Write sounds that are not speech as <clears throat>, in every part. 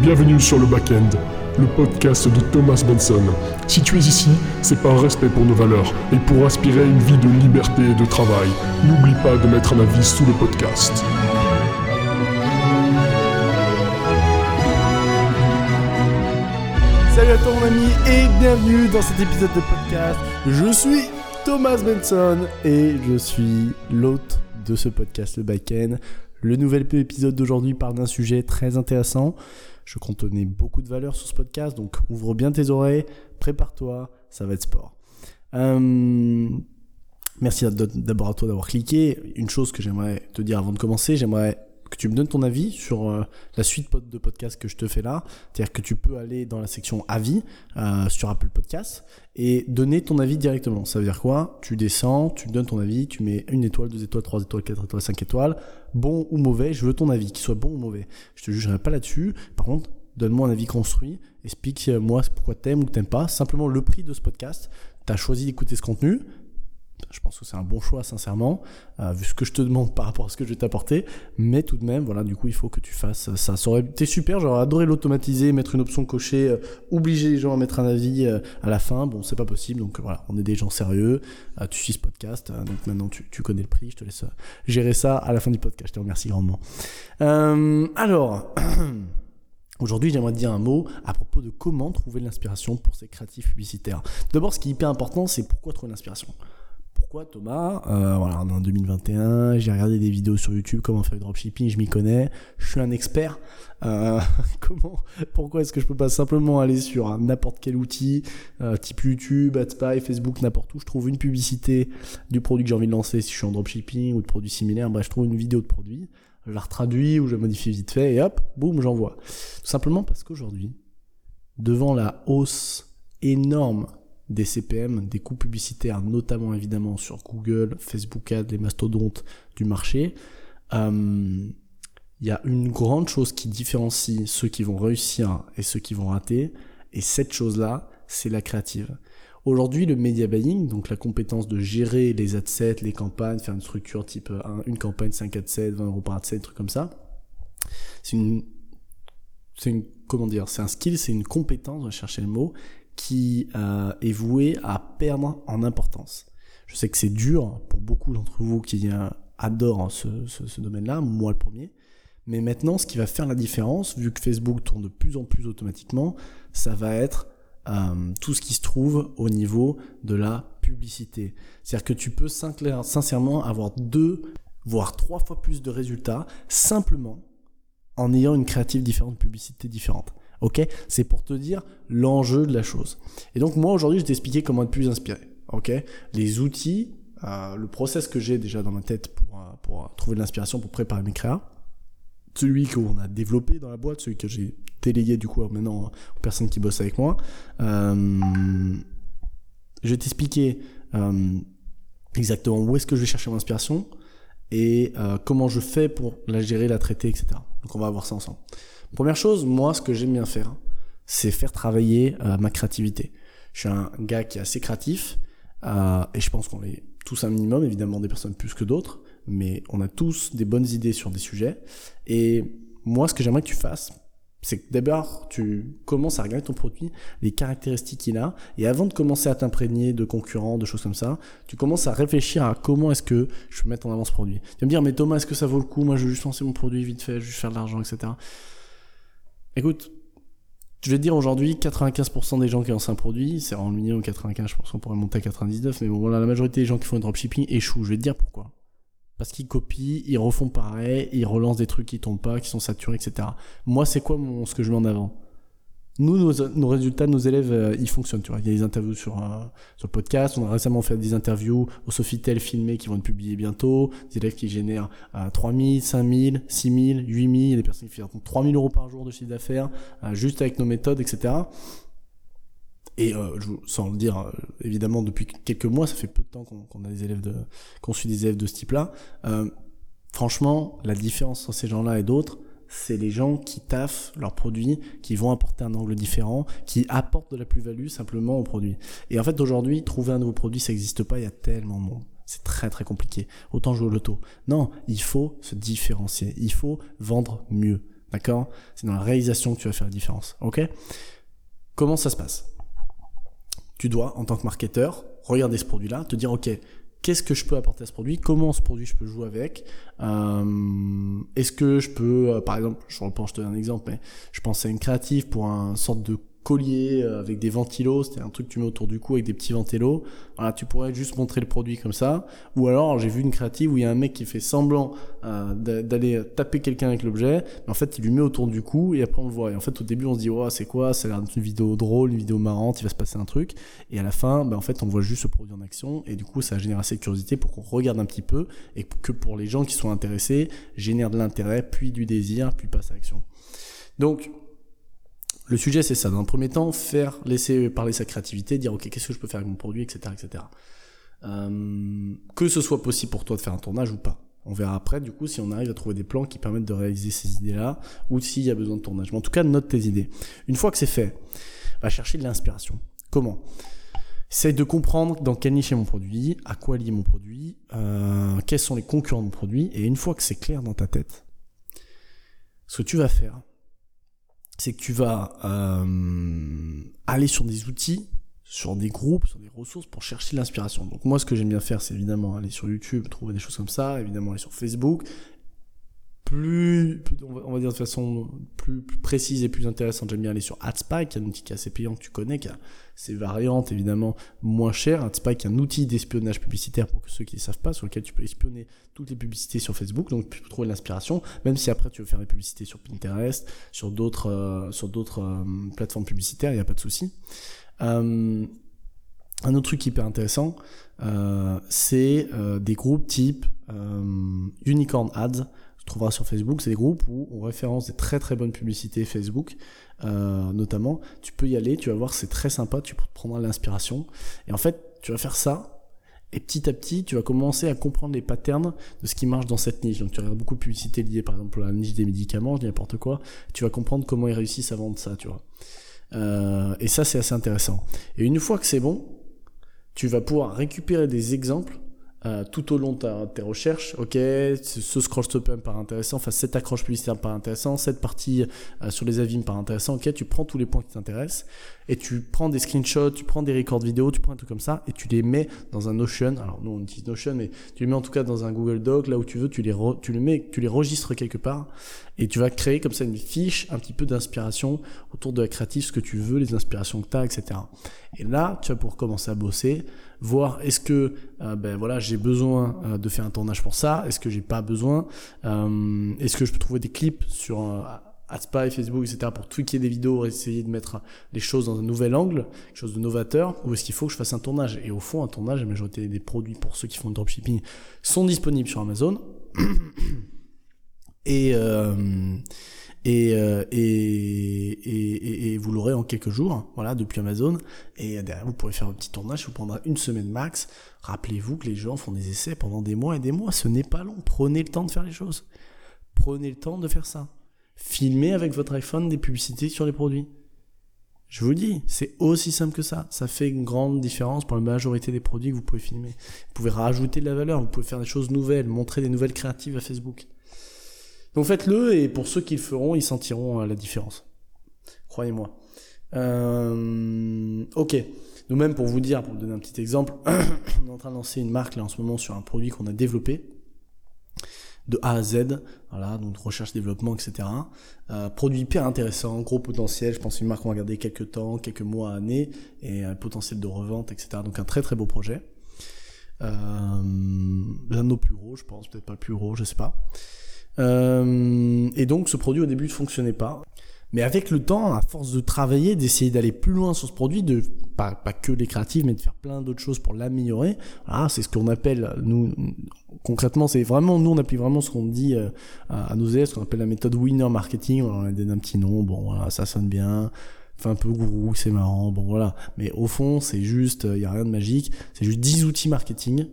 Bienvenue sur le Backend, le podcast de Thomas Benson. Si tu es ici, c'est par respect pour nos valeurs et pour aspirer à une vie de liberté et de travail. N'oublie pas de mettre un avis sous le podcast. Salut à toi mon ami et bienvenue dans cet épisode de podcast. Je suis Thomas Benson et je suis l'hôte de ce podcast, le Backend. Le nouvel épisode d'aujourd'hui parle d'un sujet très intéressant. Je donner beaucoup de valeur sur ce podcast, donc ouvre bien tes oreilles, prépare-toi, ça va être sport. Euh, merci d'abord à toi d'avoir cliqué. Une chose que j'aimerais te dire avant de commencer, j'aimerais que tu me donnes ton avis sur euh, la suite de podcast que je te fais là. C'est-à-dire que tu peux aller dans la section avis euh, sur Apple Podcast et donner ton avis directement. Ça veut dire quoi? Tu descends, tu donnes ton avis, tu mets une étoile, deux étoiles, trois étoiles, quatre étoiles, cinq étoiles. Bon ou mauvais, je veux ton avis, qu'il soit bon ou mauvais. Je te jugerai pas là-dessus. Par contre, donne-moi un avis construit. Explique-moi pourquoi t'aimes ou t'aimes pas. Simplement le prix de ce podcast. Tu as choisi d'écouter ce contenu je pense que c'est un bon choix, sincèrement, euh, vu ce que je te demande par rapport à ce que je vais t'apporter. Mais tout de même, voilà, du coup, il faut que tu fasses ça. Ça super, j'aurais adoré l'automatiser, mettre une option cochée, euh, obliger les gens à mettre un avis euh, à la fin. Bon, c'est pas possible, donc voilà, on est des gens sérieux. tu suis ce podcast, donc maintenant tu, tu, connais le prix. Je te laisse gérer ça à la fin du podcast. Je te remercie grandement. alors. <clears throat> Aujourd'hui, j'aimerais te dire un mot à propos de comment trouver l'inspiration pour ces créatifs publicitaires. D'abord, ce qui est hyper important, c'est pourquoi trouver l'inspiration. Thomas? Euh, Voilà, on est en 2021, j'ai regardé des vidéos sur YouTube, comment faire du dropshipping, je m'y connais, je suis un expert. Euh, <laughs> comment Pourquoi est-ce que je peux pas simplement aller sur n'importe quel outil, euh, type YouTube, AdSpy, Facebook, n'importe où, je trouve une publicité du produit que j'ai envie de lancer si je suis en dropshipping ou de produits similaires, bref, je trouve une vidéo de produit, je la retraduis ou je la modifie vite fait et hop, boum, j'envoie. Tout simplement parce qu'aujourd'hui, devant la hausse énorme des CPM, des coûts publicitaires, notamment évidemment sur Google, Facebook Ads, les mastodontes du marché, euh, il y a une grande chose qui différencie ceux qui vont réussir et ceux qui vont rater, et cette chose-là, c'est la créative. Aujourd'hui, le media buying, donc la compétence de gérer les adsets, les campagnes, faire une structure type une campagne 5 adsets, 20 euros par adset, trucs comme ça, c'est une, c'est une, comment dire, c'est un skill, c'est une compétence, on va chercher le mot, qui euh, est voué à perdre en importance. Je sais que c'est dur pour beaucoup d'entre vous qui euh, adorent ce, domaine-là, moi le premier. Mais maintenant, ce qui va faire la différence, vu que Facebook tourne de plus en plus automatiquement, ça va être euh, tout ce qui se trouve au niveau de la publicité. C'est-à-dire que tu peux sincèrement avoir deux, voire trois fois plus de résultats simplement en ayant une créative différente, une publicité différente. Ok? C'est pour te dire l'enjeu de la chose. Et donc moi aujourd'hui, je vais t'expliquer comment être plus inspiré. Ok? Les outils, euh, le process que j'ai déjà dans ma tête pour, euh, pour trouver de l'inspiration pour préparer mes créas, celui qu'on a développé dans la boîte, celui que j'ai délégué du coup maintenant aux personnes qui bossent avec moi. Euh, je vais t'expliquer exactement où est-ce que je vais chercher mon inspiration et comment je fais pour la gérer, la traiter, etc. Donc on va voir ça ensemble. Première chose, moi, ce que j'aime bien faire, c'est faire travailler euh, ma créativité. Je suis un gars qui est assez créatif, euh, et je pense qu'on est tous un minimum, évidemment des personnes plus que d'autres, mais on a tous des bonnes idées sur des sujets. Et moi, ce que j'aimerais que tu fasses, c'est que d'abord, tu commences à regarder ton produit, les caractéristiques qu'il a, et avant de commencer à t'imprégner de concurrents, de choses comme ça, tu commences à réfléchir à comment est-ce que je peux mettre en avant ce produit. Tu vas me dire, mais Thomas, est-ce que ça vaut le coup? Moi, je veux juste lancer mon produit vite fait, juste faire de l'argent, etc. Écoute, je vais te dire aujourd'hui, 95% des gens qui lancent un produit, c'est en minimum 95, je pense qu'on pourrait monter à 99, mais bon voilà, la majorité des gens qui font du dropshipping échouent. Je vais te dire pourquoi. Parce qu'ils copient, ils refont pareil, ils relancent des trucs qui tombent pas, qui sont saturés, etc. Moi, c'est quoi ce que je mets en avant? Nous, nos, résultats, nos élèves, euh, ils fonctionnent. Tu vois, il y a des interviews sur euh, sur le podcast. On a récemment fait des interviews au Sofitel filmées qui vont être publiées bientôt. Des élèves qui génèrent euh, 3000, 5000, 6000, 8000. Il y a des personnes qui font 3000 euros par jour de chiffre d'affaires euh, juste avec nos méthodes, etc. Et je, sans le dire, évidemment, depuis quelques mois, ça fait peu de temps qu'on a des élèves de, qu'on suit des élèves de ce type-là. franchement, la différence entre ces gens-là et d'autres, c'est les gens qui taffent leurs produits, qui vont apporter un angle différent, qui apportent de la plus-value simplement au produit. Et en fait, aujourd'hui, trouver un nouveau produit, ça n'existe pas, il y a tellement de monde. C'est très très compliqué. Autant jouer au loto. Non, il faut se différencier. Il faut vendre mieux. D'accord? C'est dans la réalisation que tu vas faire la différence. Ok? Comment ça se passe? Tu dois, en tant que marketeur, regarder ce produit-là, te dire, ok, qu'est-ce que je peux apporter à ce produit, comment ce produit je peux jouer avec? Euh, Est-ce que je peux, euh, par exemple, je reprends, je te donne un exemple, mais je pensais à une créative pour un sorte de collier euh, avec des ventilos, c'était un truc que tu mets autour du cou avec des petits ventilos. Voilà, tu pourrais juste montrer le produit comme ça. Ou alors, j'ai vu une créative où il y a un mec qui fait semblant euh, d'aller taper quelqu'un avec l'objet, mais en fait, il lui met autour du cou et après on le voit. Et en fait, au début, on se dit, oh, c'est quoi? C'est une vidéo drôle, une vidéo marrante, il va se passer un truc. Et à la fin, ben, en fait, on voit juste ce produit en action et du coup, ça génère assez de curiosité pour qu'on regarde un petit peu et que pour les gens qui sont intéressés, génère de l'intérêt, puis du désir, puis passe à l'action. Donc, le sujet, c'est ça. Dans un premier temps, faire, laisser parler sa créativité, dire, OK, qu'est-ce que je peux faire avec mon produit, etc., etc. Euh, que ce soit possible pour toi de faire un tournage ou pas. On verra après, du coup, si on arrive à trouver des plans qui permettent de réaliser ces idées-là, ou s'il y a besoin de tournage. Mais en tout cas, note tes idées. Une fois que c'est fait, va chercher de l'inspiration. Comment? Essaye de comprendre dans quelle niche est mon produit, à quoi lier mon produit, euh, quels sont les concurrents de mon produit, et une fois que c'est clair dans ta tête, ce que tu vas faire, c'est que tu vas euh, aller sur des outils, sur des groupes, sur des ressources pour chercher l'inspiration. Donc moi, ce que j'aime bien faire, c'est évidemment aller sur YouTube, trouver des choses comme ça, évidemment aller sur Facebook, plus, on va dire de façon plus, précise et plus intéressante, j'aime bien aller sur AdSpy, qui est un outil qui est assez payant que tu connais, qui a ses variantes évidemment moins chères. AdSpy qui est un outil d'espionnage publicitaire pour ceux qui ne savent pas, sur lequel tu peux espionner toutes les publicités sur Facebook, donc tu peux trouver l'inspiration, même si après tu veux faire des publicités sur Pinterest, sur d'autres euh, sur d'autres euh, plateformes publicitaires, il n'y a pas de souci. Euh, un autre truc hyper intéressant, c'est des groupes type Unicorn Ads tu trouveras sur Facebook, c'est des groupes où on référence des très très bonnes publicités Facebook, euh, notamment. Tu peux y aller, tu vas voir, c'est très sympa, tu prendras l'inspiration. Et en fait, tu vas faire ça, et petit à petit, tu vas commencer à comprendre les patterns de ce qui marche dans cette niche. Donc tu regardes beaucoup de publicités liées, par exemple, à la niche des médicaments, je dis n'importe quoi. Tu vas comprendre comment ils réussissent à vendre ça, tu vois. Euh, et ça, c'est assez intéressant. Et une fois que c'est bon, tu vas pouvoir récupérer des exemples euh, tout au long de tes recherches, ok, ce scroll stop me paraît intéressant, enfin cette accroche publicitaire me paraît intéressant, cette partie euh, sur les avis me paraît intéressant, ok, tu prends tous les points qui t'intéressent et tu prends des screenshots, tu prends des records vidéo, tu prends un truc comme ça et tu les mets dans un Notion, alors nous on utilise Notion, mais tu les mets en tout cas dans un Google Doc, là où tu veux, tu les, tu les mets, tu les registres quelque part et tu vas créer comme ça une fiche un petit peu d'inspiration autour de la créative, ce que tu veux, les inspirations que tu as, etc. Et là, tu vas pouvoir commencer à bosser voir est-ce que euh, ben voilà j'ai besoin euh, de faire un tournage pour ça, est-ce que j'ai pas besoin, euh, est-ce que je peux trouver des clips sur AdSpy, Facebook, etc. pour tweaker des vidéos, essayer de mettre les choses dans un nouvel angle, quelque chose de novateur, ou est-ce qu'il faut que je fasse un tournage? Et au fond, un tournage, la majorité des produits pour ceux qui font du dropshipping sont disponibles sur Amazon. Et euh, et, et, et, vous l'aurez en quelques jours, voilà, depuis Amazon. Et derrière, vous pourrez faire un petit tournage, ça vous prendra une semaine max. Rappelez-vous que les gens font des essais pendant des mois et des mois. Ce n'est pas long. Prenez le temps de faire les choses. Prenez le temps de faire ça. Filmez avec votre iPhone des publicités sur les produits. Je vous dis, c'est aussi simple que ça. Ça fait une grande différence pour la majorité des produits que vous pouvez filmer. Vous pouvez rajouter de la valeur, vous pouvez faire des choses nouvelles, montrer des nouvelles créatives à Facebook. Donc faites-le et pour ceux qui le feront, ils sentiront euh, la différence. Croyez-moi. Euh, ok. Nous-mêmes, pour vous dire, pour vous donner un petit exemple, <clears throat> on est en train de lancer une marque là en ce moment sur un produit qu'on a développé de A à Z, voilà, donc recherche, développement, etc. Euh, produit hyper intéressant, gros potentiel, je pense une marque qu'on va garder quelques temps, quelques mois, années, et un potentiel de revente, etc. Donc un très très beau projet. Euh, L'un de nos plus gros, je pense, peut-être pas le plus gros, je sais pas. Euh, et donc ce produit au début ne fonctionnait pas. Mais avec le temps, à force de travailler, d'essayer d'aller plus loin sur ce produit, de pas, pas que les créatives, mais de faire plein d'autres choses pour l'améliorer. Ah, c'est ce qu'on appelle nous concrètement, c'est vraiment nous on applique vraiment ce qu'on dit euh, à, nos élèves, ce qu'on appelle la méthode winner marketing. On a donné un petit nom, bon voilà, ça sonne bien fait un peu gourou, c'est marrant, bon voilà. Mais au fond, c'est juste, il y a rien de magique. C'est juste 10 outils marketing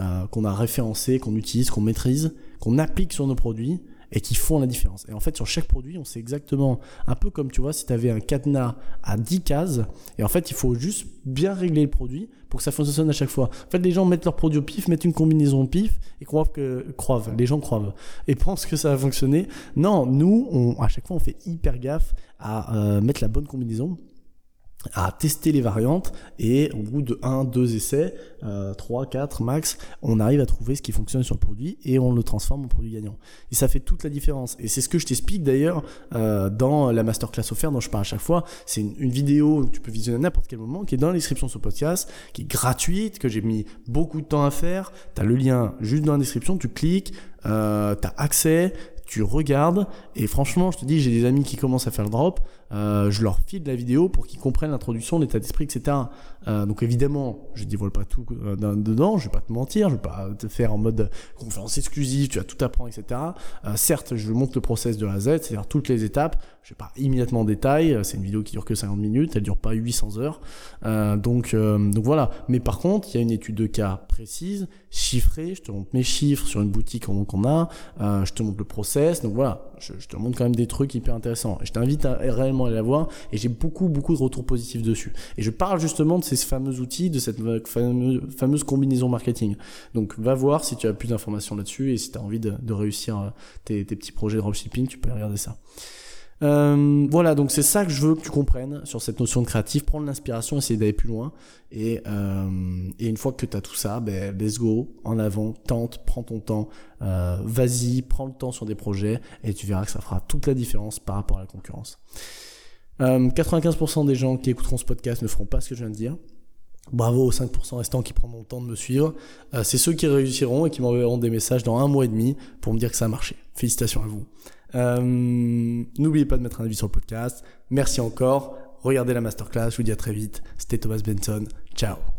euh, qu'on a référencés, qu'on utilise, qu'on maîtrise, qu'on applique sur nos produits et qui font la différence. Et en fait, sur chaque produit, on sait exactement, un peu comme tu vois, si tu avais un cadenas à 10 cases, et en fait, il faut juste bien régler le produit pour que ça fonctionne à chaque fois. En fait, les gens mettent leur produit au pif, mettent une combinaison au pif, et croient que, croivent, les gens croivent, et <laughs> pensent que ça va fonctionner. Non, nous, à chaque fois, on fait hyper gaffe à euh, mettre la bonne combinaison à tester les variantes et au bout de 1, 2 essais, euh, 3, 4 max, on arrive à trouver ce qui fonctionne sur le produit et on le transforme en produit gagnant. Et ça fait toute la différence. Et c'est ce que je t'explique d'ailleurs euh, dans la masterclass offerte dont je parle à chaque fois. C'est une, vidéo que tu peux visionner à n'importe quel moment, qui est dans la description de ce podcast, qui est gratuite, que j'ai mis beaucoup de temps à faire. Tu as le lien juste dans la description, tu cliques, euh, tu as accès, tu regardes et franchement je te dis j'ai des amis qui commencent à faire le drop euh, je leur file la vidéo pour qu'ils comprennent l'introduction l'état d'esprit etc euh, donc évidemment je dévoile pas tout euh, dedans je vais pas te mentir je vais pas te faire en mode conférence exclusive tu vas tout apprendre etc euh, certes je montre le process de A à Z c'est-à-dire toutes les étapes je vais pas immédiatement en détail c'est une vidéo qui dure que 50 minutes elle dure pas 800 heures. Euh, donc donc voilà. Mais par contre il y a une étude de cas précise chiffrée. Je te montre mes chiffres sur une boutique qu'on a. Je te montre le process. Donc voilà, je, je, te montre quand même des trucs hyper intéressants. Je t'invite à réellement aller la voir et j'ai beaucoup beaucoup de retours positifs dessus. Et je parle justement de ces fameux outils, de cette fameuse, combinaison marketing. Donc va voir si tu as plus d'informations là-dessus et si tu as envie de, réussir euh, tes, petits projets de dropshipping, tu peux regarder ça. Euh, voilà, donc c'est ça que je veux que tu comprennes sur cette notion de créatif, prendre l'inspiration, essayer d'aller plus loin. Et, euh, une fois que tu as tout ça, ben, let's go, en avant, tente, prends ton temps, euh, vas-y, prends le temps sur des projets et tu verras que ça fera toute la différence par rapport à la concurrence. 95% euh, des gens qui écouteront ce podcast ne feront pas ce que je viens de dire. Bravo aux 5% restants qui prendront le temps de me suivre. C'est ceux qui réussiront et qui m'enverront des messages dans un mois et demi pour me dire que ça a marché. Félicitations à vous. Euh, N'oubliez pas de mettre un avis sur le podcast. Merci encore. Regardez la masterclass. Je vous dis à très vite. C'était Thomas Benson. Ciao.